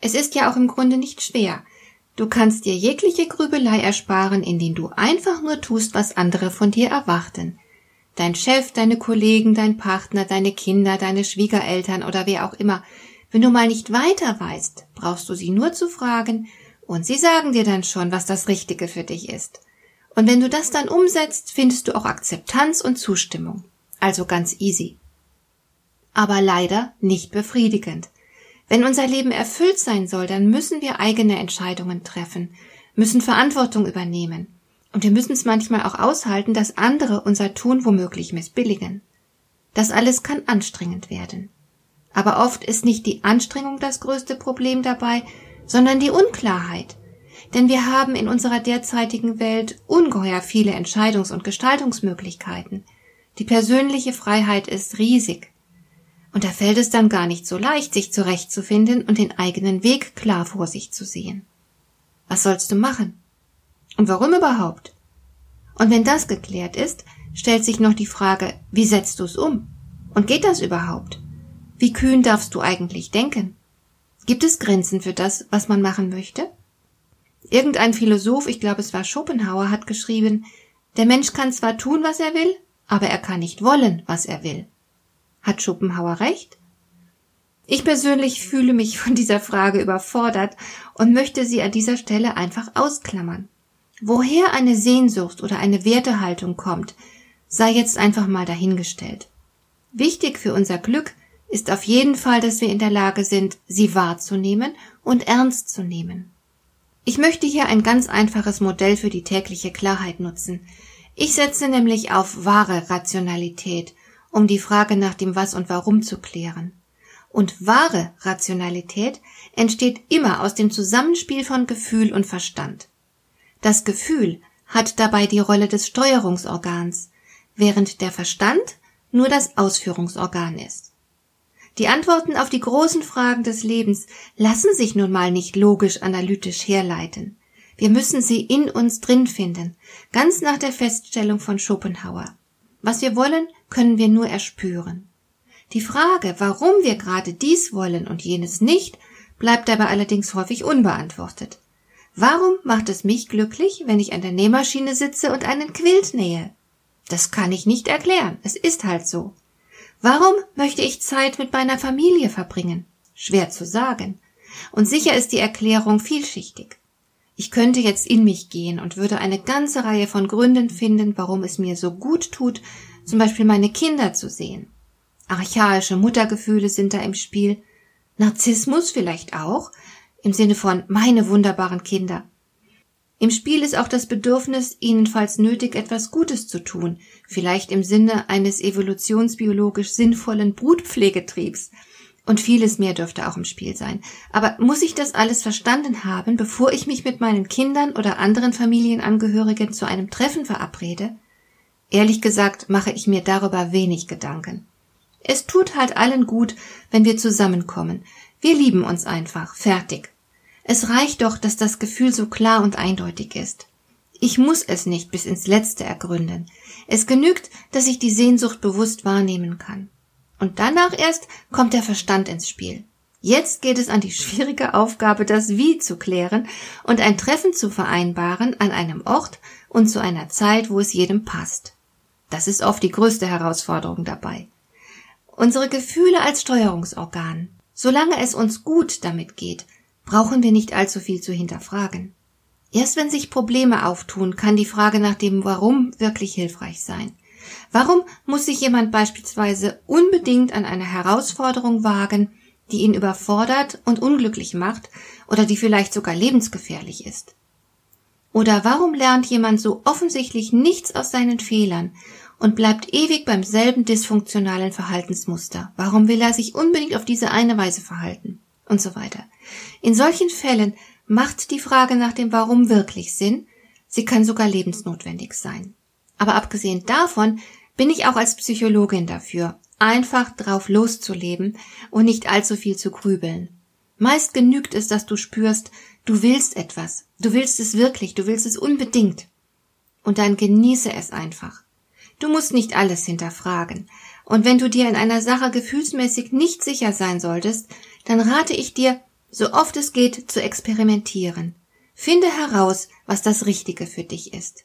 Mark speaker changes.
Speaker 1: Es ist ja auch im Grunde nicht schwer. Du kannst dir jegliche Grübelei ersparen, indem du einfach nur tust, was andere von dir erwarten. Dein Chef, deine Kollegen, dein Partner, deine Kinder, deine Schwiegereltern oder wer auch immer. Wenn du mal nicht weiter weißt, brauchst du sie nur zu fragen, und sie sagen dir dann schon, was das Richtige für dich ist. Und wenn du das dann umsetzt, findest du auch Akzeptanz und Zustimmung. Also ganz easy aber leider nicht befriedigend. Wenn unser Leben erfüllt sein soll, dann müssen wir eigene Entscheidungen treffen, müssen Verantwortung übernehmen. Und wir müssen es manchmal auch aushalten, dass andere unser Tun womöglich missbilligen. Das alles kann anstrengend werden. Aber oft ist nicht die Anstrengung das größte Problem dabei, sondern die Unklarheit. Denn wir haben in unserer derzeitigen Welt ungeheuer viele Entscheidungs- und Gestaltungsmöglichkeiten. Die persönliche Freiheit ist riesig. Und da fällt es dann gar nicht so leicht, sich zurechtzufinden und den eigenen Weg klar vor sich zu sehen. Was sollst du machen? Und warum überhaupt? Und wenn das geklärt ist, stellt sich noch die Frage, wie setzt du es um? Und geht das überhaupt? Wie kühn darfst du eigentlich denken? Gibt es Grenzen für das, was man machen möchte? Irgendein Philosoph, ich glaube es war Schopenhauer, hat geschrieben, der Mensch kann zwar tun, was er will, aber er kann nicht wollen, was er will. Hat Schopenhauer recht? Ich persönlich fühle mich von dieser Frage überfordert und möchte sie an dieser Stelle einfach ausklammern. Woher eine Sehnsucht oder eine Wertehaltung kommt, sei jetzt einfach mal dahingestellt. Wichtig für unser Glück ist auf jeden Fall, dass wir in der Lage sind, sie wahrzunehmen und ernst zu nehmen. Ich möchte hier ein ganz einfaches Modell für die tägliche Klarheit nutzen. Ich setze nämlich auf wahre Rationalität um die Frage nach dem Was und Warum zu klären. Und wahre Rationalität entsteht immer aus dem Zusammenspiel von Gefühl und Verstand. Das Gefühl hat dabei die Rolle des Steuerungsorgans, während der Verstand nur das Ausführungsorgan ist. Die Antworten auf die großen Fragen des Lebens lassen sich nun mal nicht logisch analytisch herleiten. Wir müssen sie in uns drin finden, ganz nach der Feststellung von Schopenhauer. Was wir wollen, können wir nur erspüren. Die Frage, warum wir gerade dies wollen und jenes nicht, bleibt dabei allerdings häufig unbeantwortet. Warum macht es mich glücklich, wenn ich an der Nähmaschine sitze und einen Quilt nähe? Das kann ich nicht erklären, es ist halt so. Warum möchte ich Zeit mit meiner Familie verbringen? Schwer zu sagen. Und sicher ist die Erklärung vielschichtig. Ich könnte jetzt in mich gehen und würde eine ganze Reihe von Gründen finden, warum es mir so gut tut, zum Beispiel meine Kinder zu sehen. Archaische Muttergefühle sind da im Spiel. Narzissmus vielleicht auch, im Sinne von meine wunderbaren Kinder. Im Spiel ist auch das Bedürfnis, ihnen falls nötig etwas Gutes zu tun, vielleicht im Sinne eines evolutionsbiologisch sinnvollen Brutpflegetriebs, und vieles mehr dürfte auch im Spiel sein. Aber muss ich das alles verstanden haben, bevor ich mich mit meinen Kindern oder anderen Familienangehörigen zu einem Treffen verabrede? Ehrlich gesagt mache ich mir darüber wenig Gedanken. Es tut halt allen gut, wenn wir zusammenkommen. Wir lieben uns einfach. Fertig. Es reicht doch, dass das Gefühl so klar und eindeutig ist. Ich muss es nicht bis ins Letzte ergründen. Es genügt, dass ich die Sehnsucht bewusst wahrnehmen kann. Und danach erst kommt der Verstand ins Spiel. Jetzt geht es an die schwierige Aufgabe, das Wie zu klären und ein Treffen zu vereinbaren an einem Ort und zu einer Zeit, wo es jedem passt. Das ist oft die größte Herausforderung dabei. Unsere Gefühle als Steuerungsorgan. Solange es uns gut damit geht, brauchen wir nicht allzu viel zu hinterfragen. Erst wenn sich Probleme auftun, kann die Frage nach dem Warum wirklich hilfreich sein. Warum muss sich jemand beispielsweise unbedingt an eine Herausforderung wagen, die ihn überfordert und unglücklich macht oder die vielleicht sogar lebensgefährlich ist? Oder warum lernt jemand so offensichtlich nichts aus seinen Fehlern und bleibt ewig beim selben dysfunktionalen Verhaltensmuster? Warum will er sich unbedingt auf diese eine Weise verhalten? Und so weiter. In solchen Fällen macht die Frage nach dem Warum wirklich Sinn, sie kann sogar lebensnotwendig sein. Aber abgesehen davon bin ich auch als Psychologin dafür, einfach drauf loszuleben und nicht allzu viel zu grübeln. Meist genügt es, dass du spürst, du willst etwas, du willst es wirklich, du willst es unbedingt. Und dann genieße es einfach. Du musst nicht alles hinterfragen. Und wenn du dir in einer Sache gefühlsmäßig nicht sicher sein solltest, dann rate ich dir, so oft es geht, zu experimentieren. Finde heraus, was das Richtige für dich ist.